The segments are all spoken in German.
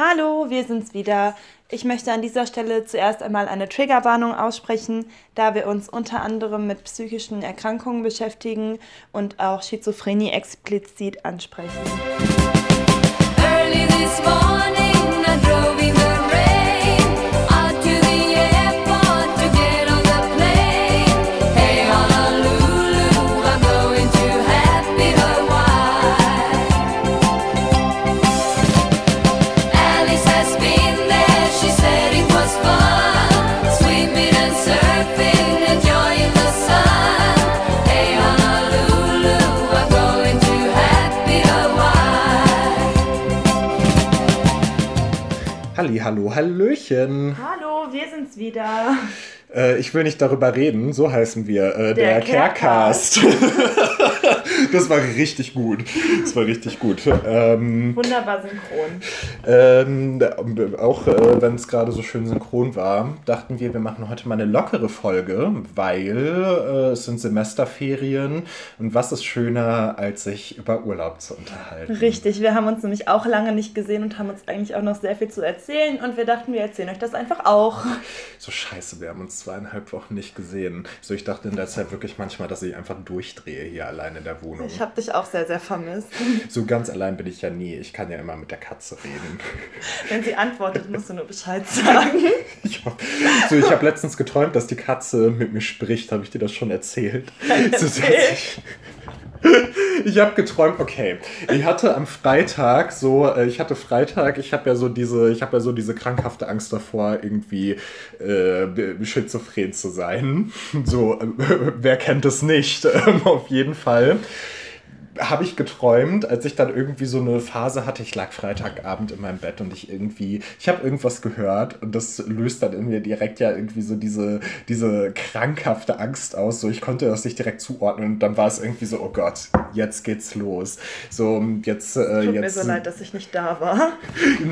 Hallo, wir sind's wieder. Ich möchte an dieser Stelle zuerst einmal eine Triggerwarnung aussprechen, da wir uns unter anderem mit psychischen Erkrankungen beschäftigen und auch Schizophrenie explizit ansprechen. Early this morning. Halli, hallo, hallöchen. Hallo, wir sind's wieder. Äh, ich will nicht darüber reden, so heißen wir. Äh, der, der Carecast. das war richtig gut. Das war richtig gut. Ähm, Wunderbar synchron. Ähm, auch äh, wenn es gerade so schön synchron war, dachten wir, wir machen heute mal eine lockere Folge, weil äh, es sind Semesterferien und was ist schöner, als sich über Urlaub zu unterhalten. Richtig, wir haben uns nämlich auch lange nicht gesehen und haben uns eigentlich auch noch sehr viel zu erzählen und wir dachten, wir erzählen euch das einfach auch. So scheiße, wir haben uns zweieinhalb Wochen nicht gesehen. So, ich dachte in der Zeit wirklich manchmal, dass ich einfach durchdrehe hier allein in der Wohnung. Ich habe dich auch sehr, sehr vermisst. So ganz allein bin ich ja nie. Ich kann ja immer mit der Katze reden. Wenn sie antwortet, musst du nur Bescheid sagen. ich hab, so, ich habe letztens geträumt, dass die Katze mit mir spricht. Habe ich dir das schon erzählt? So, ich habe geträumt, okay, ich hatte am Freitag so, äh, ich hatte Freitag, ich habe ja so diese, ich habe ja so diese krankhafte Angst davor, irgendwie äh, schizophren zu sein. So, äh, wer kennt es nicht? Auf jeden Fall habe ich geträumt, als ich dann irgendwie so eine Phase hatte. Ich lag Freitagabend in meinem Bett und ich irgendwie, ich habe irgendwas gehört und das löst dann in mir direkt ja irgendwie so diese, diese krankhafte Angst aus. So, ich konnte das nicht direkt zuordnen und dann war es irgendwie so, oh Gott, jetzt geht's los. So, jetzt. Äh, Tut jetzt, mir so leid, dass ich nicht da war.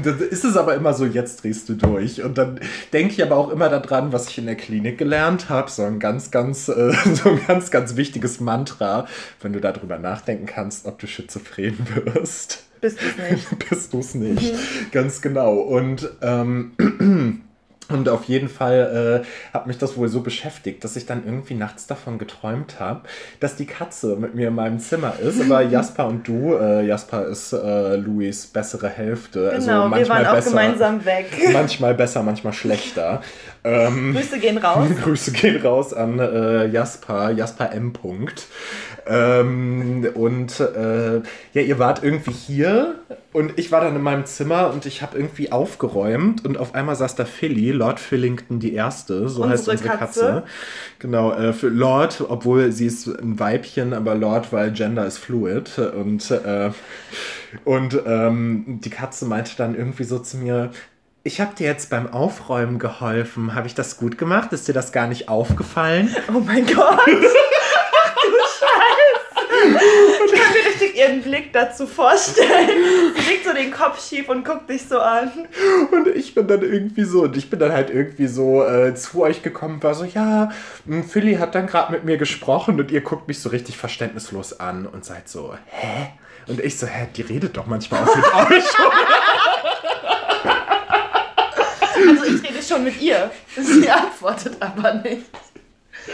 Ist es aber immer so, jetzt drehst du durch. Und dann denke ich aber auch immer daran, was ich in der Klinik gelernt habe. So ein ganz, ganz, äh, so ein ganz, ganz wichtiges Mantra, wenn du darüber nachdenken kannst kannst, ob du schizophren wirst. Bist du es nicht. Bist du es nicht. Mhm. Ganz genau. Und ähm, Und auf jeden Fall äh, hat mich das wohl so beschäftigt, dass ich dann irgendwie nachts davon geträumt habe, dass die Katze mit mir in meinem Zimmer ist. Aber Jasper und du, äh, Jasper ist äh, Louis bessere Hälfte. Also genau, also manchmal wir waren auch besser, gemeinsam weg. Manchmal besser, manchmal schlechter. Ähm, Grüße gehen raus. Grüße gehen raus an äh, Jasper, Jasper M. Ähm, und äh, ja, ihr wart irgendwie hier und ich war dann in meinem Zimmer und ich habe irgendwie aufgeräumt und auf einmal saß da Philly, Lord Fillington die Erste, so unsere heißt unsere Katze. Katze. Genau, äh, für Lord, obwohl sie ist ein Weibchen, aber Lord, weil Gender ist fluid und äh, und ähm, die Katze meinte dann irgendwie so zu mir, ich habe dir jetzt beim Aufräumen geholfen. Habe ich das gut gemacht? Ist dir das gar nicht aufgefallen? Oh mein Gott! Ich kann mir richtig ihren Blick dazu vorstellen. Sie legt so den Kopf schief und guckt dich so an. Und ich bin dann irgendwie so, und ich bin dann halt irgendwie so äh, zu euch gekommen, war so, ja, hm, Philly hat dann gerade mit mir gesprochen und ihr guckt mich so richtig verständnislos an und seid so, hä? Und ich so, hä, die redet doch manchmal auch mit euch. Also ich rede schon mit ihr. Sie antwortet aber nicht.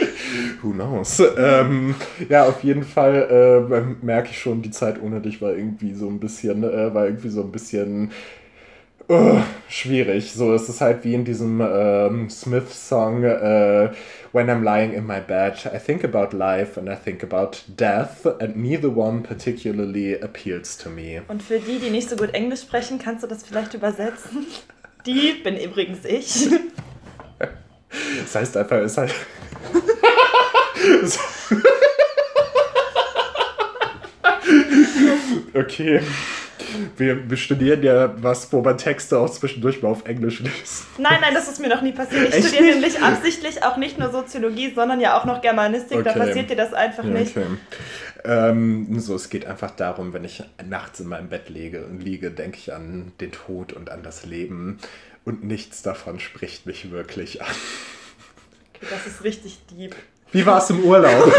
Who knows? Ähm, ja, auf jeden Fall äh, merke ich schon, die Zeit ohne dich war irgendwie so ein bisschen, äh, war irgendwie so ein bisschen uh, schwierig. So, es ist halt wie in diesem ähm, Smith-Song äh, When I'm lying in my bed, I think about life and I think about death and neither one particularly appeals to me. Und für die, die nicht so gut Englisch sprechen, kannst du das vielleicht übersetzen? Die bin übrigens ich. Das heißt einfach, es heißt, okay. Wir, wir, studieren ja was, wo man Texte auch zwischendurch mal auf Englisch liest. Nein, nein, das ist mir noch nie passiert. Ich Echt studiere nicht? nämlich absichtlich auch nicht nur Soziologie, sondern ja auch noch Germanistik. Okay. Da passiert dir das einfach ja, nicht. Okay. Ähm, so, es geht einfach darum, wenn ich nachts in meinem Bett liege und liege, denke ich an den Tod und an das Leben. Und nichts davon spricht mich wirklich an. Okay, das ist richtig deep. Wie war es im Urlaub?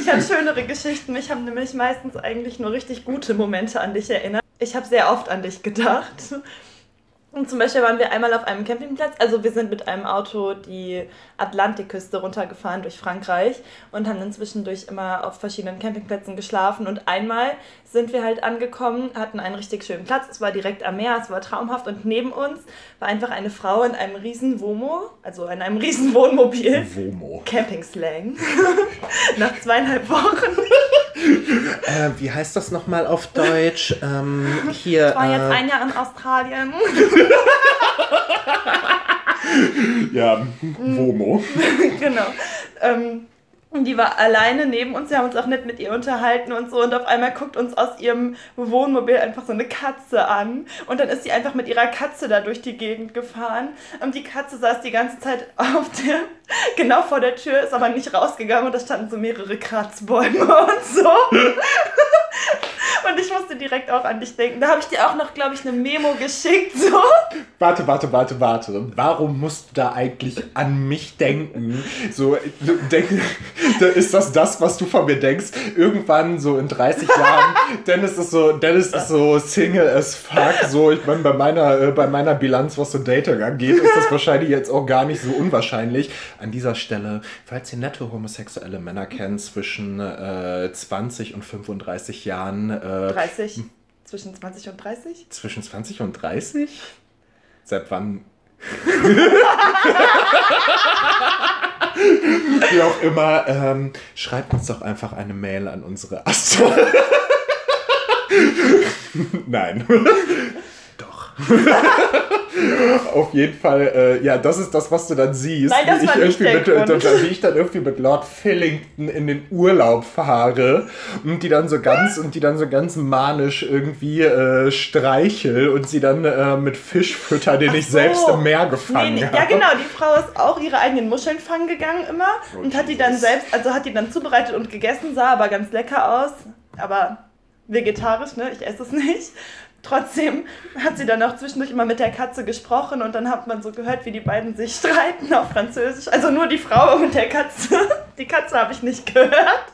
ich habe schönere Geschichten. Mich haben nämlich meistens eigentlich nur richtig gute Momente an dich erinnert. ich habe sehr oft an dich gedacht. Und zum Beispiel waren wir einmal auf einem Campingplatz, also wir sind mit einem Auto die Atlantikküste runtergefahren durch Frankreich und haben dann zwischendurch immer auf verschiedenen Campingplätzen geschlafen. Und einmal sind wir halt angekommen, hatten einen richtig schönen Platz, es war direkt am Meer, es war traumhaft und neben uns war einfach eine Frau in einem riesen Womo, also in einem riesen Wohnmobil. Womo. Campingslang. Nach zweieinhalb Wochen. Äh, wie heißt das nochmal auf Deutsch? Ähm, hier. Ich war jetzt äh, ein Jahr in Australien. ja, Womo. genau. Ähm, und die war alleine neben uns. Wir haben uns auch nicht mit ihr unterhalten und so. Und auf einmal guckt uns aus ihrem Wohnmobil einfach so eine Katze an. Und dann ist sie einfach mit ihrer Katze da durch die Gegend gefahren. Und die Katze saß die ganze Zeit auf der, genau vor der Tür, ist aber nicht rausgegangen. Und da standen so mehrere Kratzbäume und so. Und ich musste direkt auch an dich denken. Da habe ich dir auch noch, glaube ich, eine Memo geschickt. So. Warte, warte, warte, warte. Warum musst du da eigentlich an mich denken? So, denk, ist das das, was du von mir denkst? Irgendwann so in 30 Jahren, Dennis ist so, Dennis ist so Single as fuck. So, ich meine, bei meiner, äh, bei meiner Bilanz, was so Dating angeht, ist das wahrscheinlich jetzt auch gar nicht so unwahrscheinlich. An dieser Stelle, falls ihr nette homosexuelle Männer kennt zwischen äh, 20 und 35 Jahren, äh, 30. Hm. Zwischen 20 und 30? Zwischen 20 und 30? Seit wann? Wie auch immer, ähm, schreibt uns doch einfach eine Mail an unsere Astro. Nein. Auf jeden Fall, äh, ja, das ist das, was du dann siehst. Nein, das wie, ich irgendwie mit, äh, wie ich dann irgendwie mit Lord Fillington in den Urlaub fahre und die dann so ganz und die dann so ganz manisch irgendwie äh, streichel und sie dann äh, mit Fisch fütter, den Ach ich so. selbst im Meer gefangen nee, nee, Ja, genau, die Frau ist auch ihre eigenen Muscheln fangen gegangen immer oh, und hat die dann selbst, also hat die dann zubereitet und gegessen, sah aber ganz lecker aus, aber vegetarisch, ne? Ich esse es nicht. Trotzdem hat sie dann auch zwischendurch immer mit der Katze gesprochen und dann hat man so gehört, wie die beiden sich streiten auf Französisch. Also nur die Frau mit der Katze. Die Katze habe ich nicht gehört.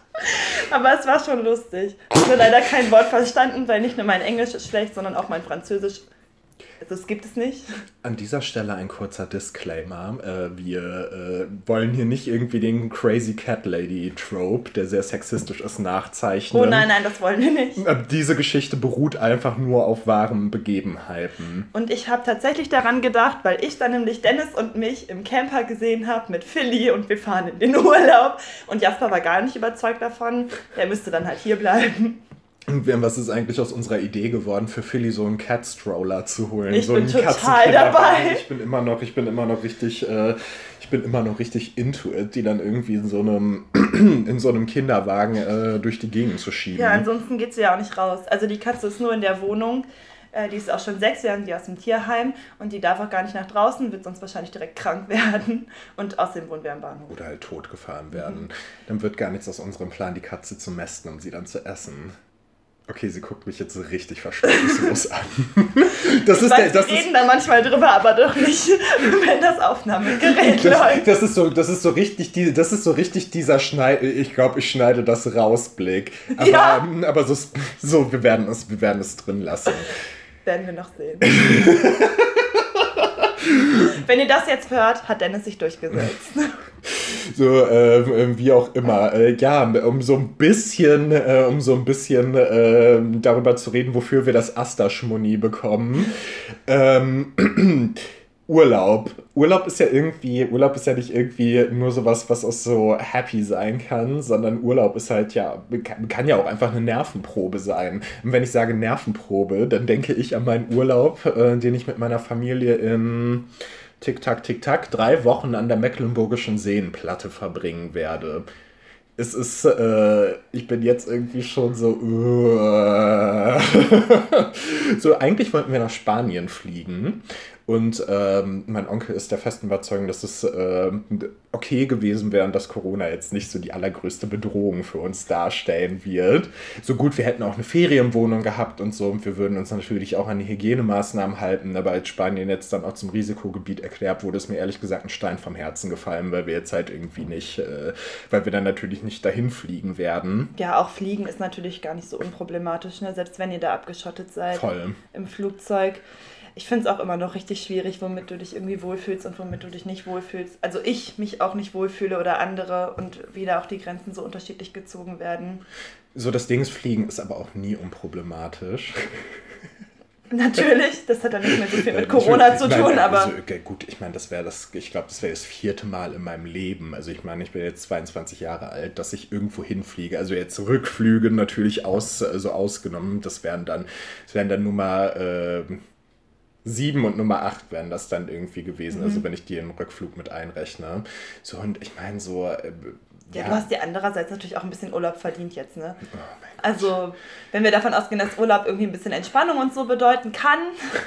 Aber es war schon lustig. Ich habe leider kein Wort verstanden, weil nicht nur mein Englisch ist schlecht, sondern auch mein Französisch es gibt es nicht. An dieser Stelle ein kurzer Disclaimer. Äh, wir äh, wollen hier nicht irgendwie den Crazy Cat Lady Trope, der sehr sexistisch ist, nachzeichnen. Oh nein, nein, das wollen wir nicht. Äh, diese Geschichte beruht einfach nur auf wahren Begebenheiten. Und ich habe tatsächlich daran gedacht, weil ich dann nämlich Dennis und mich im Camper gesehen habe mit Philly und wir fahren in den Urlaub. Und Jasper war gar nicht überzeugt davon. Er müsste dann halt hier bleiben. Was ist eigentlich aus unserer Idee geworden, für Philly so einen Cat Stroller zu holen? Ich so bin total dabei. Ich bin immer noch, ich bin immer noch richtig, äh, ich bin immer noch richtig into it, die dann irgendwie in so einem, in so einem Kinderwagen äh, durch die Gegend zu schieben. Ja, ansonsten geht sie ja auch nicht raus. Also die Katze ist nur in der Wohnung. Äh, die ist auch schon sechs, Jahre die aus dem Tierheim und die darf auch gar nicht nach draußen, wird sonst wahrscheinlich direkt krank werden. Und außerdem wohnen wir am Bahnhof. Oder halt totgefahren werden. Mhm. Dann wird gar nichts aus unserem Plan, die Katze zu mästen, um sie dann zu essen. Okay, sie guckt mich jetzt so richtig verständnislos an. Das ich ist weiß, der, das wir reden da manchmal drüber, aber doch nicht, wenn das Aufnahmegerät das, läuft. Das ist so, das ist so richtig, die, das ist so richtig dieser Schneid. Ich glaube, ich schneide das rausblick. Aber, ja. Ähm, aber so, so, wir werden es, wir werden es drin lassen. Werden wir noch sehen. Wenn ihr das jetzt hört, hat Dennis sich durchgesetzt. So, äh, wie auch immer. Äh, ja, um so ein bisschen, äh, um so ein bisschen äh, darüber zu reden, wofür wir das Asta-Schmuni bekommen. Ähm, Urlaub. Urlaub ist ja irgendwie, Urlaub ist ja nicht irgendwie nur sowas, was auch so happy sein kann, sondern Urlaub ist halt ja, kann ja auch einfach eine Nervenprobe sein. Und wenn ich sage Nervenprobe, dann denke ich an meinen Urlaub, äh, den ich mit meiner Familie in Tick-Tack, Tick-Tack drei Wochen an der Mecklenburgischen Seenplatte verbringen werde. Es ist, äh, ich bin jetzt irgendwie schon so, uh, so eigentlich wollten wir nach Spanien fliegen Und ähm, mein Onkel ist der festen Überzeugung, dass es äh, okay gewesen wäre und dass Corona jetzt nicht so die allergrößte Bedrohung für uns darstellen wird. So gut, wir hätten auch eine Ferienwohnung gehabt und so und wir würden uns natürlich auch an die Hygienemaßnahmen halten, aber als Spanien jetzt dann auch zum Risikogebiet erklärt wurde, ist mir ehrlich gesagt ein Stein vom Herzen gefallen, weil wir jetzt halt irgendwie nicht, äh, weil wir dann natürlich nicht dahin fliegen werden. Ja, auch fliegen ist natürlich gar nicht so unproblematisch, ne? selbst wenn ihr da abgeschottet seid Voll. im Flugzeug ich finde es auch immer noch richtig schwierig, womit du dich irgendwie wohlfühlst und womit du dich nicht wohlfühlst. Also ich mich auch nicht wohlfühle oder andere und wie da auch die Grenzen so unterschiedlich gezogen werden. So das Ding ist, Fliegen ist aber auch nie unproblematisch. Natürlich, das hat dann nicht mehr so viel mit Corona zu tun, meine, aber. Also, okay, gut, ich meine, das wäre das, ich glaube, das wäre das vierte Mal in meinem Leben. Also ich meine, ich bin jetzt 22 Jahre alt, dass ich irgendwo hinfliege. Also jetzt Rückflüge natürlich aus, also ausgenommen. Das wären dann, das wären dann nur mal. Äh, 7 und Nummer 8 wären das dann irgendwie gewesen, also mhm. also wenn ich die im Rückflug mit einrechne. So, und ich meine, so. Äh, ja, ja, du hast dir andererseits natürlich auch ein bisschen Urlaub verdient jetzt, ne? Oh also, wenn wir davon ausgehen, dass Urlaub irgendwie ein bisschen Entspannung und so bedeuten kann,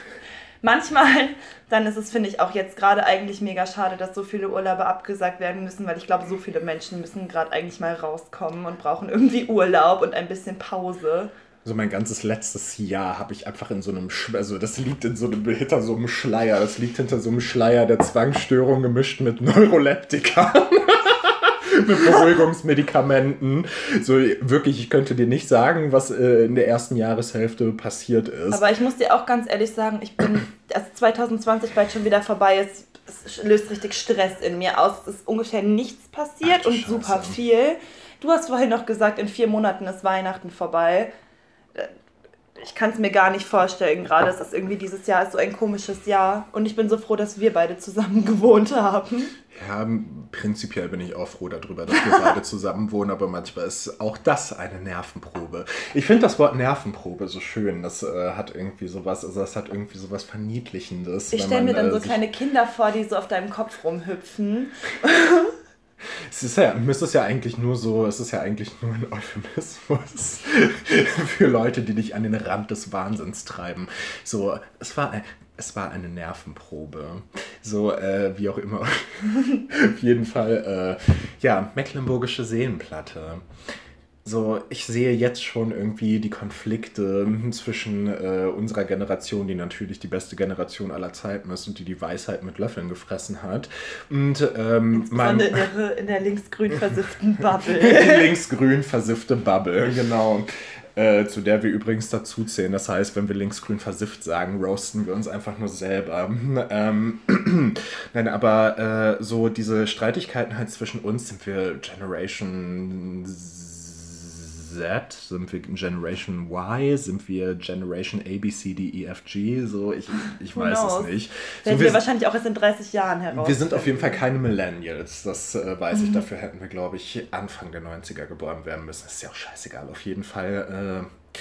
manchmal, dann ist es, finde ich, auch jetzt gerade eigentlich mega schade, dass so viele Urlaube abgesagt werden müssen, weil ich glaube, so viele Menschen müssen gerade eigentlich mal rauskommen und brauchen irgendwie Urlaub und ein bisschen Pause so mein ganzes letztes Jahr habe ich einfach in so einem, Sch also das liegt in so einem, hinter so einem Schleier, das liegt hinter so einem Schleier der Zwangsstörung gemischt mit Neuroleptika. mit Beruhigungsmedikamenten. So wirklich, ich könnte dir nicht sagen, was äh, in der ersten Jahreshälfte passiert ist. Aber ich muss dir auch ganz ehrlich sagen, ich bin, als 2020 bald schon wieder vorbei ist, es löst richtig Stress in mir aus. Es ist ungefähr nichts passiert Ach, und Scheiße. super viel. Du hast vorhin noch gesagt, in vier Monaten ist Weihnachten vorbei ich kann es mir gar nicht vorstellen, gerade ist das irgendwie dieses Jahr ist so ein komisches Jahr. Und ich bin so froh, dass wir beide zusammen gewohnt haben. Ja, prinzipiell bin ich auch froh darüber, dass wir beide zusammen wohnen, aber manchmal ist auch das eine Nervenprobe. Ich finde das Wort Nervenprobe so schön. Das äh, hat irgendwie sowas, also das hat irgendwie sowas Verniedlichendes. Ich stelle mir dann äh, so kleine Kinder vor, die so auf deinem Kopf rumhüpfen. Es ist ja, es ist ja eigentlich nur so, es ist ja eigentlich nur ein Euphemismus für Leute, die dich an den Rand des Wahnsinns treiben. So, es war, es war eine Nervenprobe. So, äh, wie auch immer. Auf jeden Fall, äh, ja, Mecklenburgische Seenplatte so, ich sehe jetzt schon irgendwie die Konflikte zwischen äh, unserer Generation, die natürlich die beste Generation aller Zeiten ist und die die Weisheit mit Löffeln gefressen hat. Und ähm, mein, in, der, in der linksgrün versifften Bubble. die linksgrün versiffte Bubble, genau. Äh, zu der wir übrigens dazu zählen. Das heißt, wenn wir linksgrün versifft sagen, roasten wir uns einfach nur selber. Ähm, Nein, aber äh, so diese Streitigkeiten halt zwischen uns sind wir Generation Z? Sind wir Generation Y? Sind wir Generation A, B, C, D, E, F, G? So, ich, ich weiß es nicht. Werden so, wir, wir wahrscheinlich auch erst in 30 Jahren heraus. Wir sind auf jeden Fall keine Millennials. Das äh, weiß mhm. ich. Dafür hätten wir, glaube ich, Anfang der 90er geboren werden müssen. Das ist ja auch scheißegal. Auf jeden Fall. Äh,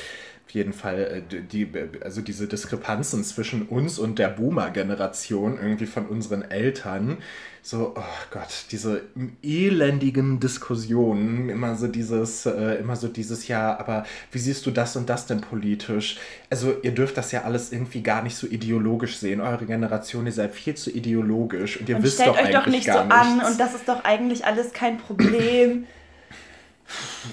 auf jeden Fall äh, die, also diese Diskrepanzen zwischen uns und der Boomer-Generation irgendwie von unseren Eltern, so, oh Gott, diese elendigen Diskussionen, immer so dieses, äh, immer so dieses, ja, aber wie siehst du das und das denn politisch? Also ihr dürft das ja alles irgendwie gar nicht so ideologisch sehen. Eure Generation, ihr seid viel zu ideologisch und ihr und wisst doch eigentlich doch nicht gar so nichts. an und das ist doch eigentlich alles kein Problem.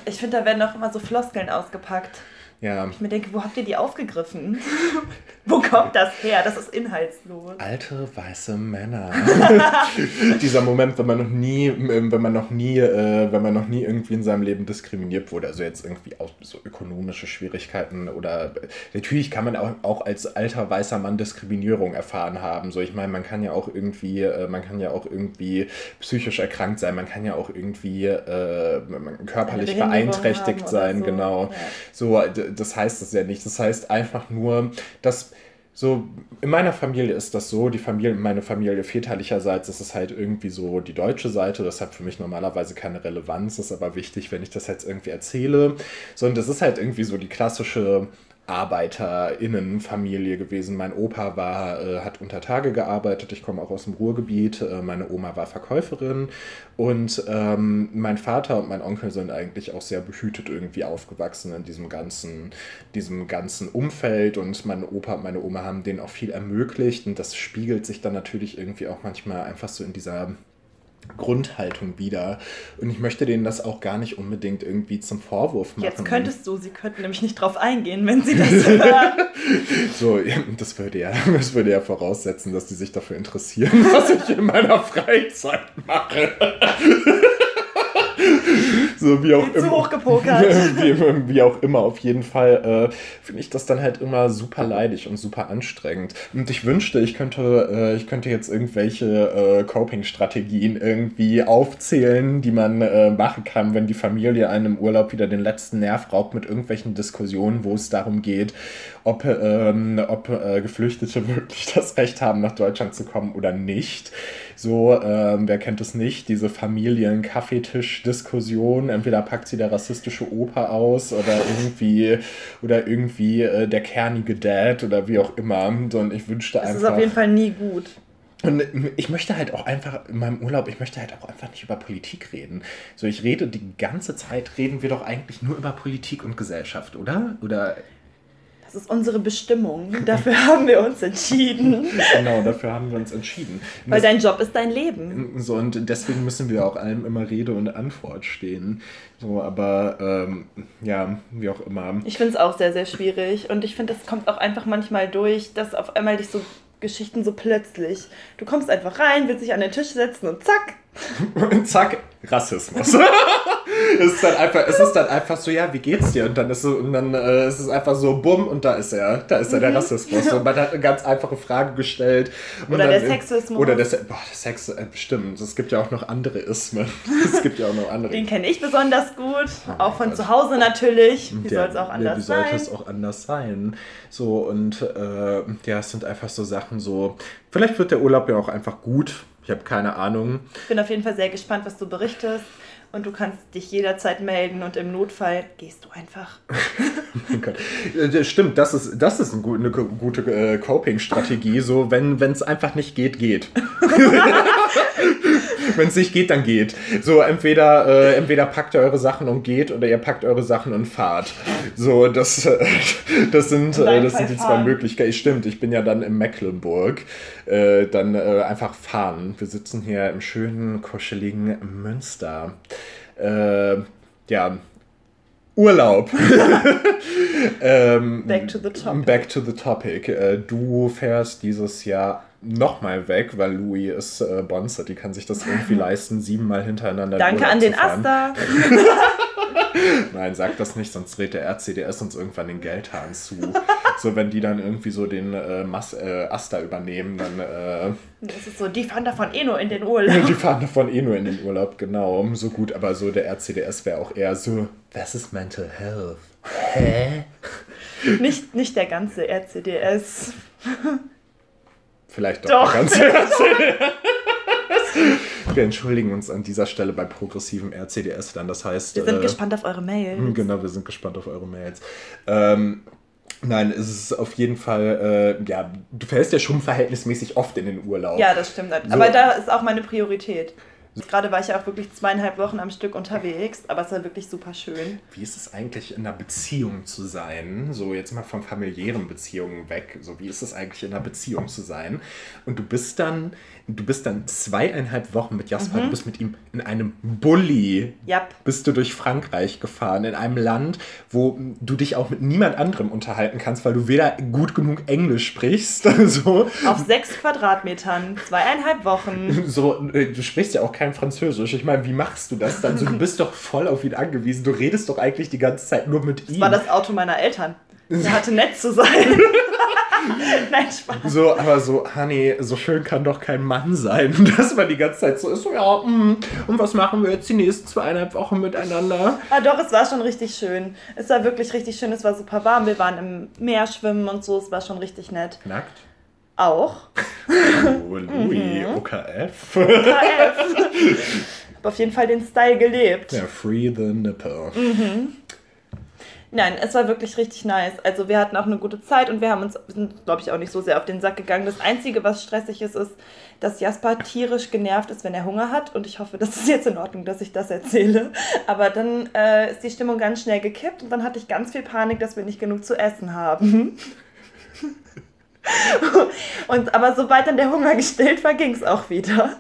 Ich finde, da werden doch immer so Floskeln ausgepackt. Ja. Ich mir denke, wo habt ihr die aufgegriffen? wo kommt das her? Das ist inhaltslos. Alte weiße Männer. Dieser Moment, wenn man noch nie, ähm, wenn man noch nie, äh, wenn man noch nie irgendwie in seinem Leben diskriminiert wurde, also jetzt irgendwie auch so ökonomische Schwierigkeiten oder natürlich kann man auch, auch als alter weißer Mann Diskriminierung erfahren haben. So, ich meine, man kann ja auch irgendwie, äh, man kann ja auch irgendwie psychisch erkrankt sein, man kann ja auch irgendwie äh, körperlich beeinträchtigt sein, so. genau. Ja. So, das heißt das ja nicht. Das heißt einfach nur, dass so, in meiner Familie ist das so, die Familie, meine Familie väterlicherseits ist es halt irgendwie so die deutsche Seite, das hat für mich normalerweise keine Relevanz, ist aber wichtig, wenn ich das jetzt irgendwie erzähle. So, und das ist halt irgendwie so die klassische Arbeiterinnenfamilie gewesen. Mein Opa war, äh, hat unter Tage gearbeitet, ich komme auch aus dem Ruhrgebiet, äh, meine Oma war Verkäuferin. Und ähm, mein Vater und mein Onkel sind eigentlich auch sehr behütet irgendwie aufgewachsen in diesem ganzen, diesem ganzen Umfeld. Und mein Opa und meine Oma haben denen auch viel ermöglicht. Und das spiegelt sich dann natürlich irgendwie auch manchmal einfach so in dieser Grundhaltung wieder. Und ich möchte denen das auch gar nicht unbedingt irgendwie zum Vorwurf machen. Jetzt könntest du, sie könnten nämlich nicht drauf eingehen, wenn sie das hören. so, das würde, ja, das würde ja voraussetzen, dass die sich dafür interessieren, was ich in meiner Freizeit mache. So wie auch immer. Zu hoch gepokert. Wie, wie, auch immer, auf jeden Fall äh, finde ich das dann halt immer super leidig und super anstrengend. Und ich wünschte, ich könnte, äh, ich könnte jetzt irgendwelche äh, Coping-Strategien irgendwie aufzählen, die man äh, machen kann, wenn die Familie einem im Urlaub wieder den letzten Nerv raubt mit irgendwelchen Diskussionen, wo es darum geht, ob, ähm, ob äh, Geflüchtete wirklich das Recht haben, nach Deutschland zu kommen oder nicht. So, ähm, wer kennt es nicht, diese Familien-Kaffeetisch-Diskussion. Entweder packt sie der rassistische Opa aus oder irgendwie, oder irgendwie äh, der kernige Dad oder wie auch immer. Und ich wünschte das einfach. Das ist auf jeden Fall nie gut. Und ich möchte halt auch einfach in meinem Urlaub, ich möchte halt auch einfach nicht über Politik reden. So, ich rede die ganze Zeit, reden wir doch eigentlich nur über Politik und Gesellschaft, oder? Oder das ist unsere Bestimmung. Dafür haben wir uns entschieden. Genau, dafür haben wir uns entschieden. Weil das, dein Job ist dein Leben. So, und deswegen müssen wir auch allem immer Rede und Antwort stehen. So, aber ähm, ja, wie auch immer. Ich finde es auch sehr, sehr schwierig. Und ich finde, das kommt auch einfach manchmal durch, dass auf einmal dich so Geschichten so plötzlich. Du kommst einfach rein, willst dich an den Tisch setzen und zack. zack, Rassismus. es, ist dann einfach, es ist dann einfach so, ja, wie geht's dir? Und dann ist, so, und dann, äh, ist es einfach so, bumm, und da ist er. Da ist er, der mhm. Rassismus. Und man hat eine ganz einfache Frage gestellt. Oder dann, der Sexismus. Oder der, boah, der Sex, äh, bestimmt. Es gibt ja auch noch andere Ismen. es gibt ja auch noch andere. Den kenne ich besonders gut. Oh auch von Gott. zu Hause natürlich. Wie soll es auch anders sein? Wie sollte es auch anders sein? So, und äh, ja, es sind einfach so Sachen so, vielleicht wird der Urlaub ja auch einfach gut. Ich habe keine Ahnung. Ich bin auf jeden Fall sehr gespannt, was du berichtest und du kannst dich jederzeit melden und im Notfall gehst du einfach. oh Gott. Äh, stimmt, das ist, das ist eine gute äh, Coping-Strategie. So, wenn es einfach nicht geht, geht. wenn es nicht geht, dann geht. So, entweder, äh, entweder packt ihr eure Sachen und geht oder ihr packt eure Sachen und fahrt. So, das, äh, das, sind, äh, das sind die zwei Möglichkeiten. Stimmt, ich bin ja dann in Mecklenburg. Äh, dann äh, einfach fahren. Wir sitzen hier im schönen, kuscheligen Münster. Äh, ja, Urlaub. ähm, back to the topic. Back to the topic. du fährst dieses Jahr nochmal weg, weil Louis ist äh, Bonzer, die kann sich das irgendwie leisten, siebenmal hintereinander. Danke an den Asta. Nein, sag das nicht, sonst dreht der RCDS uns irgendwann den Geldhahn zu. so, wenn die dann irgendwie so den äh, Mas äh, Asta übernehmen, dann. Äh, das ist so, die fahren davon eh nur in den Urlaub. die fahren davon eh nur in den Urlaub, genau. So gut, aber so der RCDS wäre auch eher so, das ist Mental Health. Hä? Nicht, nicht der ganze RCDS. Vielleicht doch, doch. ganz Wir entschuldigen uns an dieser Stelle bei progressivem RCDS dann. Das heißt. Wir sind äh, gespannt auf eure Mails. Genau, wir sind gespannt auf eure Mails. Ähm, Nein, es ist auf jeden Fall, äh, ja, du fällst ja schon verhältnismäßig oft in den Urlaub. Ja, das stimmt. So. Aber da ist auch meine Priorität. Gerade war ich ja auch wirklich zweieinhalb Wochen am Stück unterwegs, aber es war wirklich super schön. Wie ist es eigentlich in einer Beziehung zu sein? So jetzt mal von familiären Beziehungen weg. So wie ist es eigentlich in einer Beziehung zu sein? Und du bist dann du bist dann zweieinhalb Wochen mit Jasper, mhm. du bist mit ihm in einem Bulli, yep. bist du durch Frankreich gefahren, in einem Land, wo du dich auch mit niemand anderem unterhalten kannst, weil du weder gut genug Englisch sprichst. so. Auf sechs Quadratmetern, zweieinhalb Wochen. So, äh, du sprichst ja auch kein Französisch. Ich meine, wie machst du das dann? So, du bist doch voll auf ihn angewiesen. Du redest doch eigentlich die ganze Zeit nur mit das ihm. Das war das Auto meiner Eltern. Der hatte nett zu sein. Nein, Spaß. So, aber so, Honey, so schön kann doch kein Mann sein, dass man die ganze Zeit so ist, so, ja, mm, und was machen wir jetzt die nächsten zweieinhalb Wochen miteinander? Ah, doch, es war schon richtig schön. Es war wirklich richtig schön, es war super warm, wir waren im Meer schwimmen und so, es war schon richtig nett. Nackt? Auch. Oh, Louis, mhm. OKF. OKF. Hab auf jeden Fall den Style gelebt. Ja, free the nipple. Mhm. Nein, es war wirklich richtig nice. Also wir hatten auch eine gute Zeit und wir haben uns, sind, glaube ich, auch nicht so sehr auf den Sack gegangen. Das Einzige, was stressig ist, ist, dass Jasper tierisch genervt ist, wenn er Hunger hat. Und ich hoffe, das ist jetzt in Ordnung, dass ich das erzähle. Aber dann äh, ist die Stimmung ganz schnell gekippt und dann hatte ich ganz viel Panik, dass wir nicht genug zu essen haben. und aber sobald dann der Hunger gestillt war, ging es auch wieder.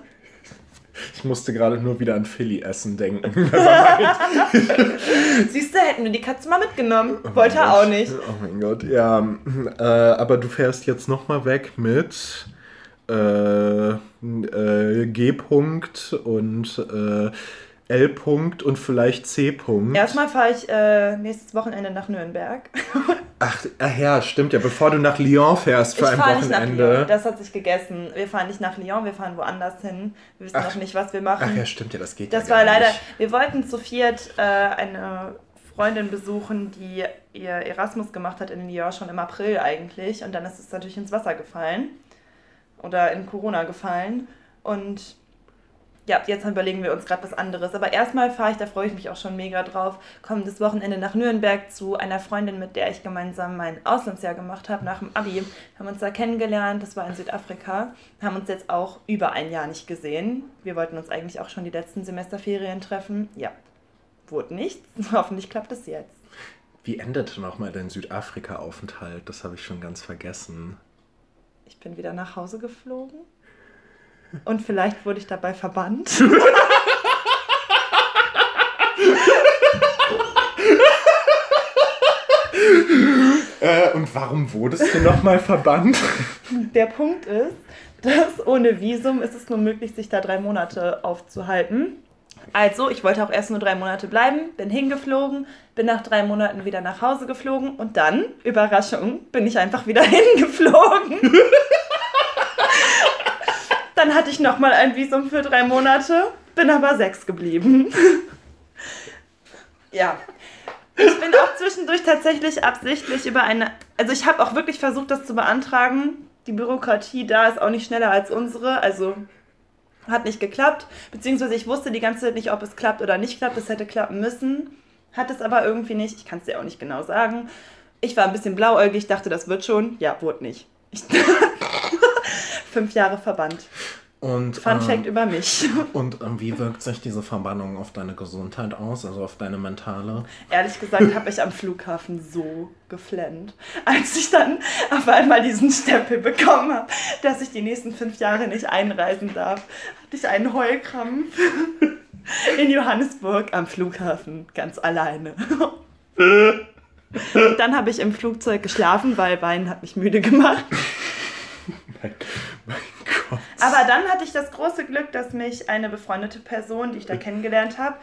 Ich musste gerade nur wieder an Philly-Essen denken. Siehst du, hätten wir die Katze mal mitgenommen. Oh Wollte er auch nicht. Oh mein Gott, ja. Äh, aber du fährst jetzt nochmal weg mit äh, äh, G. -Punkt und äh, L. -Punkt und vielleicht C. -Punkt. Erstmal fahre ich äh, nächstes Wochenende nach Nürnberg. Ach, ach ja, stimmt ja. Bevor du nach Lyon fährst für ich ein Wochenende. Das hat sich gegessen. Wir fahren nicht nach Lyon, wir fahren woanders hin. Wir wissen ach, noch nicht, was wir machen. Ach ja, stimmt ja, das geht Das ja war leider. Nicht. Wir wollten zu viert äh, eine Freundin besuchen, die ihr Erasmus gemacht hat in Lyon schon im April eigentlich. Und dann ist es natürlich ins Wasser gefallen. Oder in Corona gefallen. Und ja, jetzt überlegen wir uns gerade was anderes. Aber erstmal fahre ich, da freue ich mich auch schon mega drauf, kommendes Wochenende nach Nürnberg zu einer Freundin, mit der ich gemeinsam mein Auslandsjahr gemacht habe nach dem Abi. Haben uns da kennengelernt, das war in Südafrika, haben uns jetzt auch über ein Jahr nicht gesehen. Wir wollten uns eigentlich auch schon die letzten Semesterferien treffen. Ja, wurde nichts. Hoffentlich klappt es jetzt. Wie endete nochmal dein Südafrika-Aufenthalt? Das habe ich schon ganz vergessen. Ich bin wieder nach Hause geflogen. Und vielleicht wurde ich dabei verbannt. äh, und warum wurdest du nochmal verbannt? Der Punkt ist, dass ohne Visum ist es nur möglich, sich da drei Monate aufzuhalten. Also, ich wollte auch erst nur drei Monate bleiben, bin hingeflogen, bin nach drei Monaten wieder nach Hause geflogen und dann, Überraschung, bin ich einfach wieder hingeflogen. Dann hatte ich nochmal ein Visum für drei Monate, bin aber sechs geblieben. ja. Ich bin auch zwischendurch tatsächlich absichtlich über eine. Also, ich habe auch wirklich versucht, das zu beantragen. Die Bürokratie da ist auch nicht schneller als unsere. Also, hat nicht geklappt. Beziehungsweise, ich wusste die ganze Zeit nicht, ob es klappt oder nicht klappt. Es hätte klappen müssen. Hat es aber irgendwie nicht. Ich kann es dir auch nicht genau sagen. Ich war ein bisschen blauäugig, dachte, das wird schon. Ja, wurde nicht. Ich fünf Jahre verbannt. Und, Fun ähm, Fact über mich. Und ähm, wie wirkt sich diese Verbannung auf deine Gesundheit aus, also auf deine mentale? Ehrlich gesagt habe ich am Flughafen so geflennt, als ich dann auf einmal diesen Stempel bekommen habe, dass ich die nächsten fünf Jahre nicht einreisen darf. Hatte ich einen Heulkrampf in Johannesburg am Flughafen, ganz alleine. Und dann habe ich im Flugzeug geschlafen, weil Wein hat mich müde gemacht. Aber dann hatte ich das große Glück, dass mich eine befreundete Person, die ich da kennengelernt habe,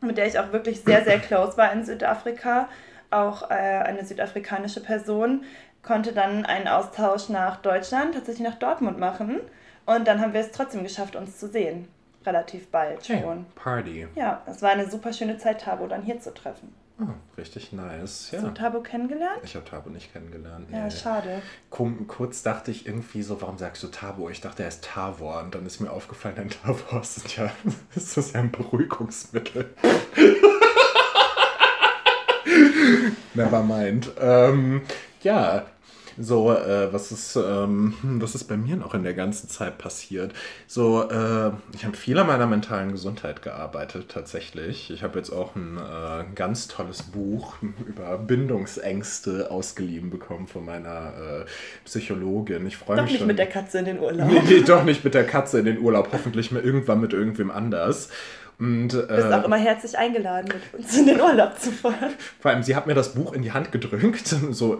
mit der ich auch wirklich sehr, sehr close war in Südafrika, auch äh, eine südafrikanische Person, konnte dann einen Austausch nach Deutschland, tatsächlich nach Dortmund machen. Und dann haben wir es trotzdem geschafft, uns zu sehen. Relativ bald schon. Hey, Party. Ja, es war eine super schöne Zeit, Tabo dann hier zu treffen. Oh, richtig nice. Ja. Hast du Tabo kennengelernt? Ich habe Tabo nicht kennengelernt. Ja, nee. schade. Kurz dachte ich irgendwie so, warum sagst du Tabo? Ich dachte, er ist Tavor. Und dann ist mir aufgefallen, ein Tavor ist ja, ist das ja ein Beruhigungsmittel. Never mind. Ähm, ja, so, äh, was ist, ähm, was ist bei mir noch in der ganzen Zeit passiert? So, äh, ich habe viel an meiner mentalen Gesundheit gearbeitet, tatsächlich. Ich habe jetzt auch ein äh, ganz tolles Buch über Bindungsängste ausgeliehen bekommen von meiner äh, Psychologin. Ich freue mich nicht schon. mit der Katze in den Urlaub. Nee, nee, doch nicht mit der Katze in den Urlaub. Hoffentlich mal irgendwann mit irgendwem anders. Und, äh, bist auch immer herzlich eingeladen, mit uns in den Urlaub zu fahren. Vor allem, sie hat mir das Buch in die Hand gedrückt. So,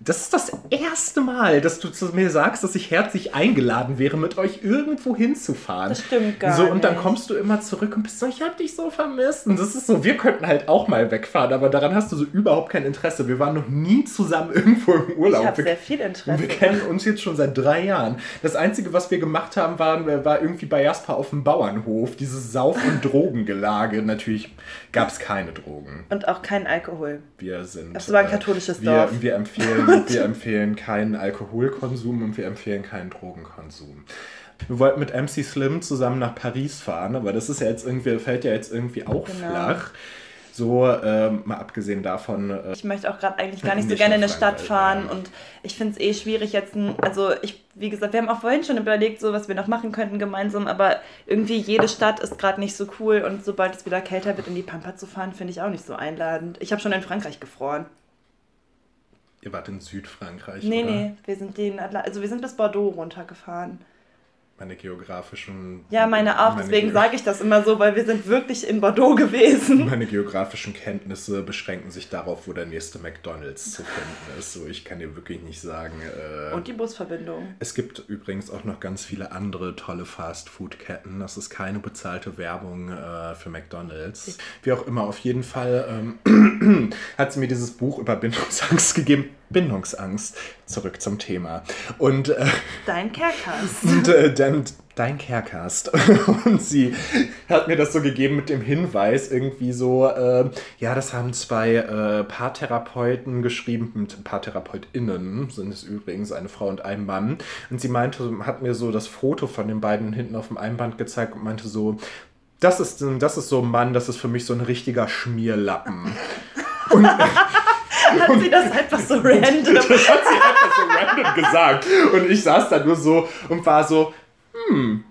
das ist das erste Mal, dass du zu mir sagst, dass ich herzlich eingeladen wäre, mit euch irgendwo hinzufahren. Das stimmt gar so, nicht. Und dann kommst du immer zurück und bist so, ich hab dich so vermisst. Und das ist so, wir könnten halt auch mal wegfahren, aber daran hast du so überhaupt kein Interesse. Wir waren noch nie zusammen irgendwo im Urlaub. Ich habe sehr viel Interesse. Wir kennen uns jetzt schon seit drei Jahren. Das Einzige, was wir gemacht haben, war, war irgendwie bei Jasper auf dem Bauernhof, dieses Sauf- und. Drogengelage. Natürlich gab es keine Drogen. Und auch kein Alkohol. Wir sind. Das war ein äh, katholisches äh, Dorf. Wir, wir, empfehlen, wir empfehlen keinen Alkoholkonsum und wir empfehlen keinen Drogenkonsum. Wir wollten mit MC Slim zusammen nach Paris fahren, aber das ist ja jetzt irgendwie, fällt ja jetzt irgendwie auch genau. flach. So, äh, mal abgesehen davon. Äh, ich möchte auch gerade eigentlich gar nicht so gerne in eine Stadt fahren ja. und ich finde es eh schwierig jetzt, ein, also ich, wie gesagt, wir haben auch vorhin schon überlegt, so was wir noch machen könnten gemeinsam, aber irgendwie jede Stadt ist gerade nicht so cool und sobald es wieder kälter wird, in die Pampa zu fahren, finde ich auch nicht so einladend. Ich habe schon in Frankreich gefroren. Ihr wart in Südfrankreich, Nee, oder? nee, wir sind den also wir sind bis Bordeaux runtergefahren meine geografischen. Ja, meine auch, meine deswegen sage ich das immer so, weil wir sind wirklich in Bordeaux gewesen. Meine geografischen Kenntnisse beschränken sich darauf, wo der nächste McDonalds zu finden ist. So, ich kann dir wirklich nicht sagen. Äh, Und die Busverbindung. Es gibt übrigens auch noch ganz viele andere tolle Fast-Food-Ketten. Das ist keine bezahlte Werbung äh, für McDonalds. Wie auch immer, auf jeden Fall ähm, hat sie mir dieses Buch über Bindungsangst gegeben. Bindungsangst. Zurück zum Thema. Und äh, dein Carecast. Und äh, dann dein Carecast. Und sie hat mir das so gegeben mit dem Hinweis, irgendwie so, äh, ja, das haben zwei äh, Paartherapeuten geschrieben, PaartherapeutInnen sind es übrigens, eine Frau und ein Mann. Und sie meinte, hat mir so das Foto von den beiden hinten auf dem Einband gezeigt und meinte so, das ist, das ist so ein Mann, das ist für mich so ein richtiger Schmierlappen. Und hat sie das einfach so random. Das hat sie einfach so random gesagt. Und ich saß da nur so und war so, hm,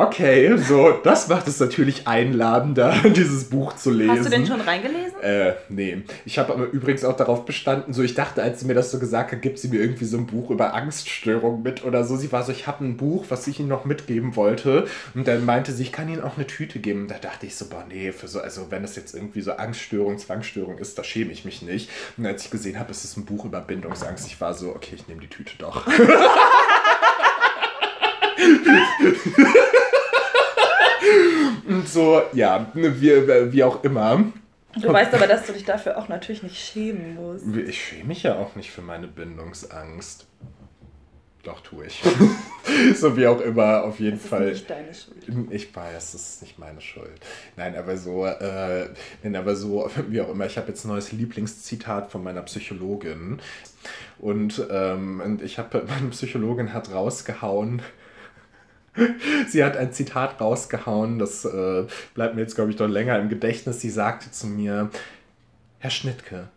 Okay, so, das macht es natürlich einladender, dieses Buch zu lesen. Hast du denn schon reingelesen? Äh, nee. Ich habe aber übrigens auch darauf bestanden, so, ich dachte, als sie mir das so gesagt hat, gibt sie mir irgendwie so ein Buch über Angststörungen mit oder so. Sie war so, ich habe ein Buch, was ich ihnen noch mitgeben wollte. Und dann meinte sie, ich kann ihnen auch eine Tüte geben. Da dachte ich so, boah, nee, für so, also wenn das jetzt irgendwie so Angststörung, Zwangsstörung ist, da schäme ich mich nicht. Und als ich gesehen habe, es ist ein Buch über Bindungsangst, ich war so, okay, ich nehme die Tüte doch. Und so, ja, wie, wie auch immer. Du weißt aber, dass du dich dafür auch natürlich nicht schämen musst. Ich schäme mich ja auch nicht für meine Bindungsangst. Doch, tue ich. so wie auch immer, auf jeden das Fall. Ist nicht deine Schuld. Ich weiß, es ist nicht meine Schuld. Nein, aber so, äh, nein, aber so, wie auch immer, ich habe jetzt ein neues Lieblingszitat von meiner Psychologin. Und, ähm, und ich habe, meine Psychologin hat rausgehauen, Sie hat ein Zitat rausgehauen, das äh, bleibt mir jetzt, glaube ich, noch länger im Gedächtnis. Sie sagte zu mir, Herr Schnittke,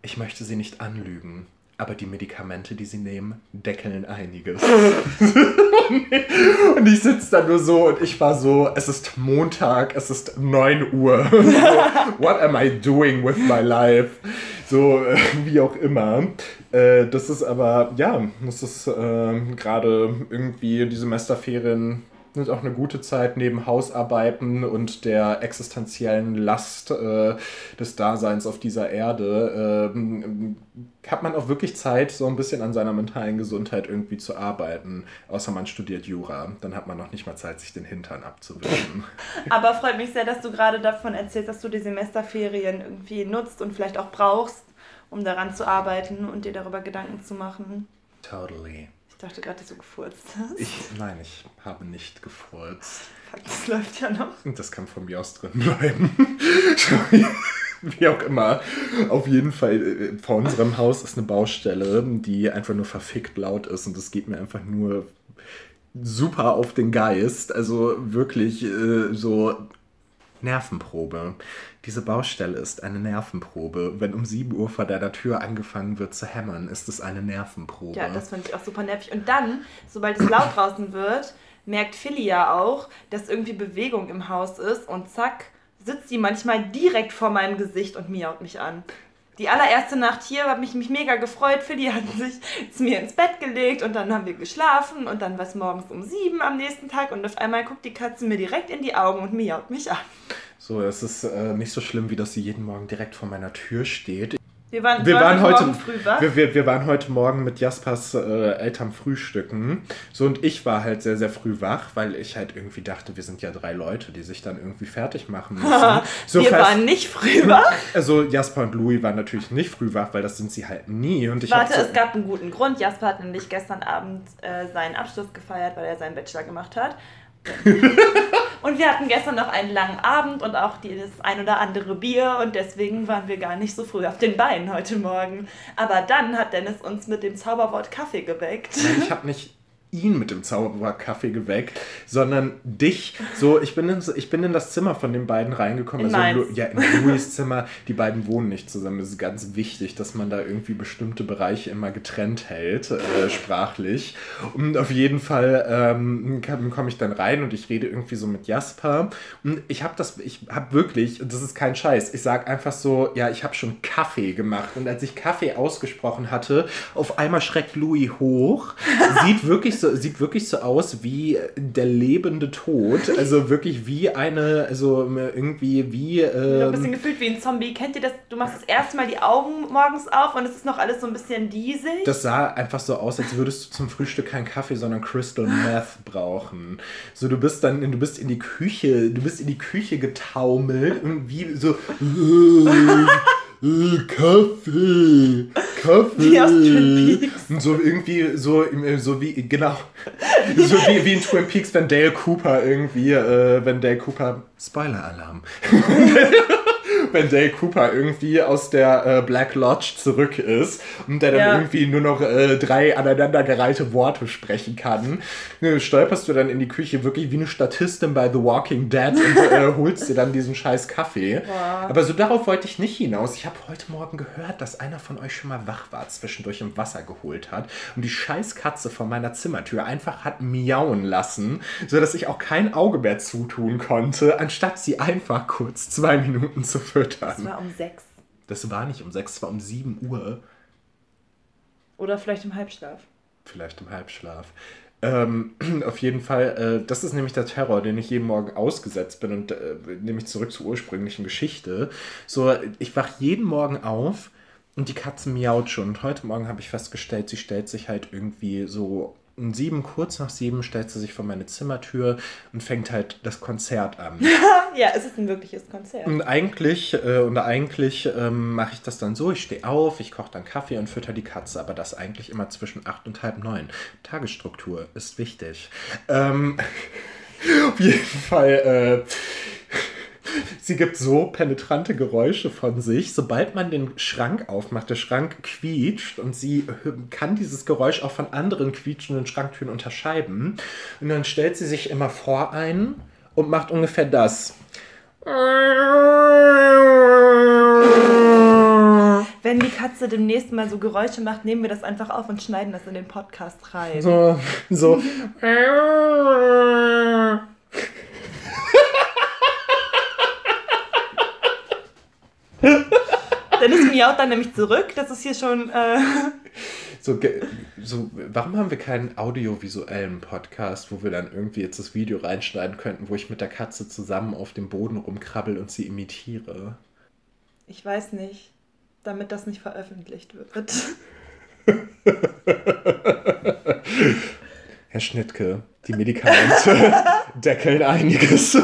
ich möchte Sie nicht anlügen, aber die Medikamente, die Sie nehmen, deckeln einiges. und ich sitze da nur so und ich war so, es ist Montag, es ist 9 Uhr. what am I doing with my life? So, äh, wie auch immer. Äh, das ist aber, ja, das ist äh, gerade irgendwie die Semesterferien sind auch eine gute Zeit neben Hausarbeiten und der existenziellen Last äh, des Daseins auf dieser Erde. Äh, hat man auch wirklich Zeit, so ein bisschen an seiner mentalen Gesundheit irgendwie zu arbeiten. Außer man studiert Jura. Dann hat man noch nicht mal Zeit, sich den Hintern abzuwischen. Aber freut mich sehr, dass du gerade davon erzählst, dass du die Semesterferien irgendwie nutzt und vielleicht auch brauchst, um daran zu arbeiten und dir darüber Gedanken zu machen. Totally. Ich dachte gerade, dass du gefurzt hast. Ich, nein, ich habe nicht gefurzt. Fuck, das läuft ja noch. Das kann von mir aus drin bleiben. Wie auch immer. Auf jeden Fall, äh, vor unserem Haus ist eine Baustelle, die einfach nur verfickt laut ist und es geht mir einfach nur super auf den Geist. Also wirklich äh, so Nervenprobe. Diese Baustelle ist eine Nervenprobe. Wenn um 7 Uhr vor deiner Tür angefangen wird zu hämmern, ist es eine Nervenprobe. Ja, das finde ich auch super nervig. Und dann, sobald es laut draußen wird, merkt Philly ja auch, dass irgendwie Bewegung im Haus ist und zack, sitzt sie manchmal direkt vor meinem Gesicht und miaut mich an. Die allererste Nacht hier habe ich mich mega gefreut. Philly hat sich zu mir ins Bett gelegt und dann haben wir geschlafen und dann war es morgens um sieben am nächsten Tag und auf einmal guckt die Katze mir direkt in die Augen und miaut mich an. So, es ist äh, nicht so schlimm, wie dass sie jeden Morgen direkt vor meiner Tür steht. Wir waren, wir waren heute Morgen früh wach. Wir, wir, wir waren heute Morgen mit Jaspers äh, Eltern frühstücken. So und ich war halt sehr, sehr früh wach, weil ich halt irgendwie dachte, wir sind ja drei Leute, die sich dann irgendwie fertig machen müssen. so wir fast, waren nicht früh wach. Also Jasper und Louis waren natürlich nicht früh wach, weil das sind sie halt nie. Und ich Warte, so es gab einen guten Grund. Jasper hat nämlich gestern Abend äh, seinen Abschluss gefeiert, weil er seinen Bachelor gemacht hat. und wir hatten gestern noch einen langen Abend und auch das ein oder andere Bier und deswegen waren wir gar nicht so früh auf den Beinen heute Morgen. Aber dann hat Dennis uns mit dem Zauberwort Kaffee geweckt. Ich habe nicht ihn mit dem Zauberkaffee geweckt, sondern dich. So, ich bin in, ich bin in das Zimmer von den beiden reingekommen. In also. Lu- ja, in Louis Zimmer. Die beiden wohnen nicht zusammen. Es ist ganz wichtig, dass man da irgendwie bestimmte Bereiche immer getrennt hält, äh, sprachlich. Und auf jeden Fall ähm, komme ich dann rein und ich rede irgendwie so mit Jasper. Und ich habe das, ich habe wirklich, das ist kein Scheiß, ich sage einfach so, ja, ich habe schon Kaffee gemacht. Und als ich Kaffee ausgesprochen hatte, auf einmal schreckt Louis hoch. Sieht wirklich so, sieht wirklich so aus wie der lebende Tod. Also wirklich wie eine, also irgendwie wie. So ein Ähm, bisschen gefühlt wie ein Zombie. Kennt ihr das? Du machst das erste Mal die Augen morgens auf und es ist noch alles so ein bisschen diesig. Das sah einfach so aus, als würdest du zum Frühstück keinen Kaffee, sondern Crystal Meth brauchen. So, du bist dann, du bist in die Küche, du bist in die Küche getaumelt und wie so, Kaffee, Kaffee. Wie aus Twin Peaks. So irgendwie, so, im- so wie, genau, so wie, wie in Twin Peaks, wenn Dale Cooper irgendwie, äh, wenn Dale Cooper, Spoiler-Alarm. wenn Dale Cooper irgendwie aus der äh, Black Lodge zurück ist und der dann Ja. irgendwie nur noch äh, drei aneinandergereihte Worte sprechen kann, äh, stolperst du dann in die Küche wirklich wie eine Statistin bei The Walking Dead und äh, holst dir dann diesen scheiß Kaffee. Aber so darauf wollte ich nicht hinaus. Ich habe heute Morgen gehört, dass einer von euch schon mal wach war, zwischendurch im Wasser geholt hat und die scheiß Katze vor meiner Zimmertür einfach hat miauen lassen, sodass ich auch kein Auge mehr zutun konnte, anstatt sie einfach kurz zwei Minuten zu Das füttern. war um sechs. Das war nicht um sechs, es war um sieben Uhr. Oder vielleicht im Halbschlaf. Vielleicht im Halbschlaf. Ähm, auf jeden Fall, äh, das ist nämlich der Terror, den ich jeden Morgen ausgesetzt bin und äh, nämlich zurück zur ursprünglichen Geschichte. So, ich wach jeden Morgen auf und die Katze miaut schon. Und heute Morgen habe ich festgestellt, sie stellt sich halt irgendwie so um sieben, kurz nach sieben, stellt sie sich vor meine Zimmertür und fängt halt das Konzert an. Ja, es ist ein wirkliches Konzert. Und eigentlich, äh, und eigentlich ähm, mache ich das dann so, ich stehe auf, ich koche dann Kaffee und fütter die Katze, aber das eigentlich immer zwischen acht und halb neun. Tagesstruktur ist wichtig. Ähm, auf jeden Fall, äh, sie gibt so penetrante Geräusche von sich, sobald man den Schrank aufmacht, der Schrank quietscht und sie kann dieses Geräusch auch von anderen quietschenden Schranktüren unterscheiden. Und dann stellt sie sich immer vor einen und macht ungefähr das. Wenn die Katze demnächst mal so Geräusche macht, nehmen wir das einfach auf und schneiden das in den Podcast rein. So, so. Dennis miaut dann nämlich zurück. Das ist hier schon. Äh, So, so, warum haben wir keinen audiovisuellen Podcast, wo wir dann irgendwie jetzt das Video reinschneiden könnten, wo ich mit der Katze zusammen auf dem Boden rumkrabbel und sie imitiere? ich weiß nicht, damit das nicht veröffentlicht wird. Herr Schnittke, die Medikamente deckeln einiges.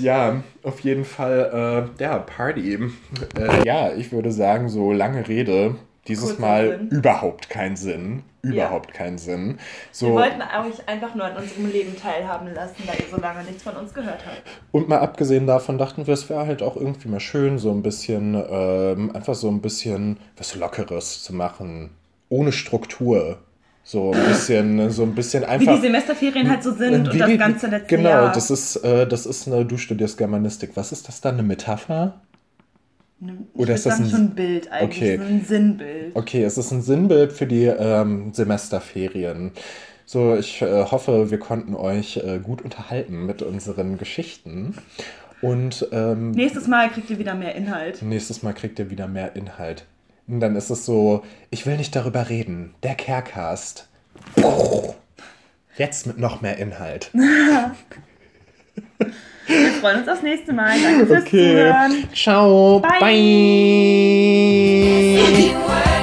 Ja, auf jeden Fall, äh, ja, Party. Äh, ja, ich würde sagen, so lange Rede, dieses Kurzer Mal Sinn. überhaupt keinen Sinn. Überhaupt keinen Sinn. Wir So, wollten euch einfach nur an unserem Leben teilhaben lassen, da ihr so lange nichts von uns gehört habt. Und mal abgesehen davon dachten wir, es wäre halt auch irgendwie mal schön, so ein bisschen, ähm, einfach so ein bisschen was Lockeres zu machen. Ohne Struktur. So ein bisschen, so ein bisschen Wie einfach. die Semesterferien halt so sind Wie und die- das ganze letzte Genau, Jahr. das ist, äh, das ist eine, du studierst Germanistik. Was ist das dann, eine Metapher? Ich Oder ist das ein- schon ein Bild eigentlich, Okay. ein Sinnbild. Okay, es ist ein Sinnbild für die ähm, Semesterferien. So, ich äh, hoffe, wir konnten euch äh, gut unterhalten mit unseren Geschichten. Und ähm, Nächstes Mal kriegt ihr wieder mehr Inhalt. Nächstes Mal kriegt ihr wieder mehr Inhalt. Und dann ist es so, ich will nicht darüber reden. Der Carecast. Jetzt mit noch mehr Inhalt. Wir freuen uns aufs nächste Mal. Danke fürs Okay. Zuhören. Ciao. Bye. Bye.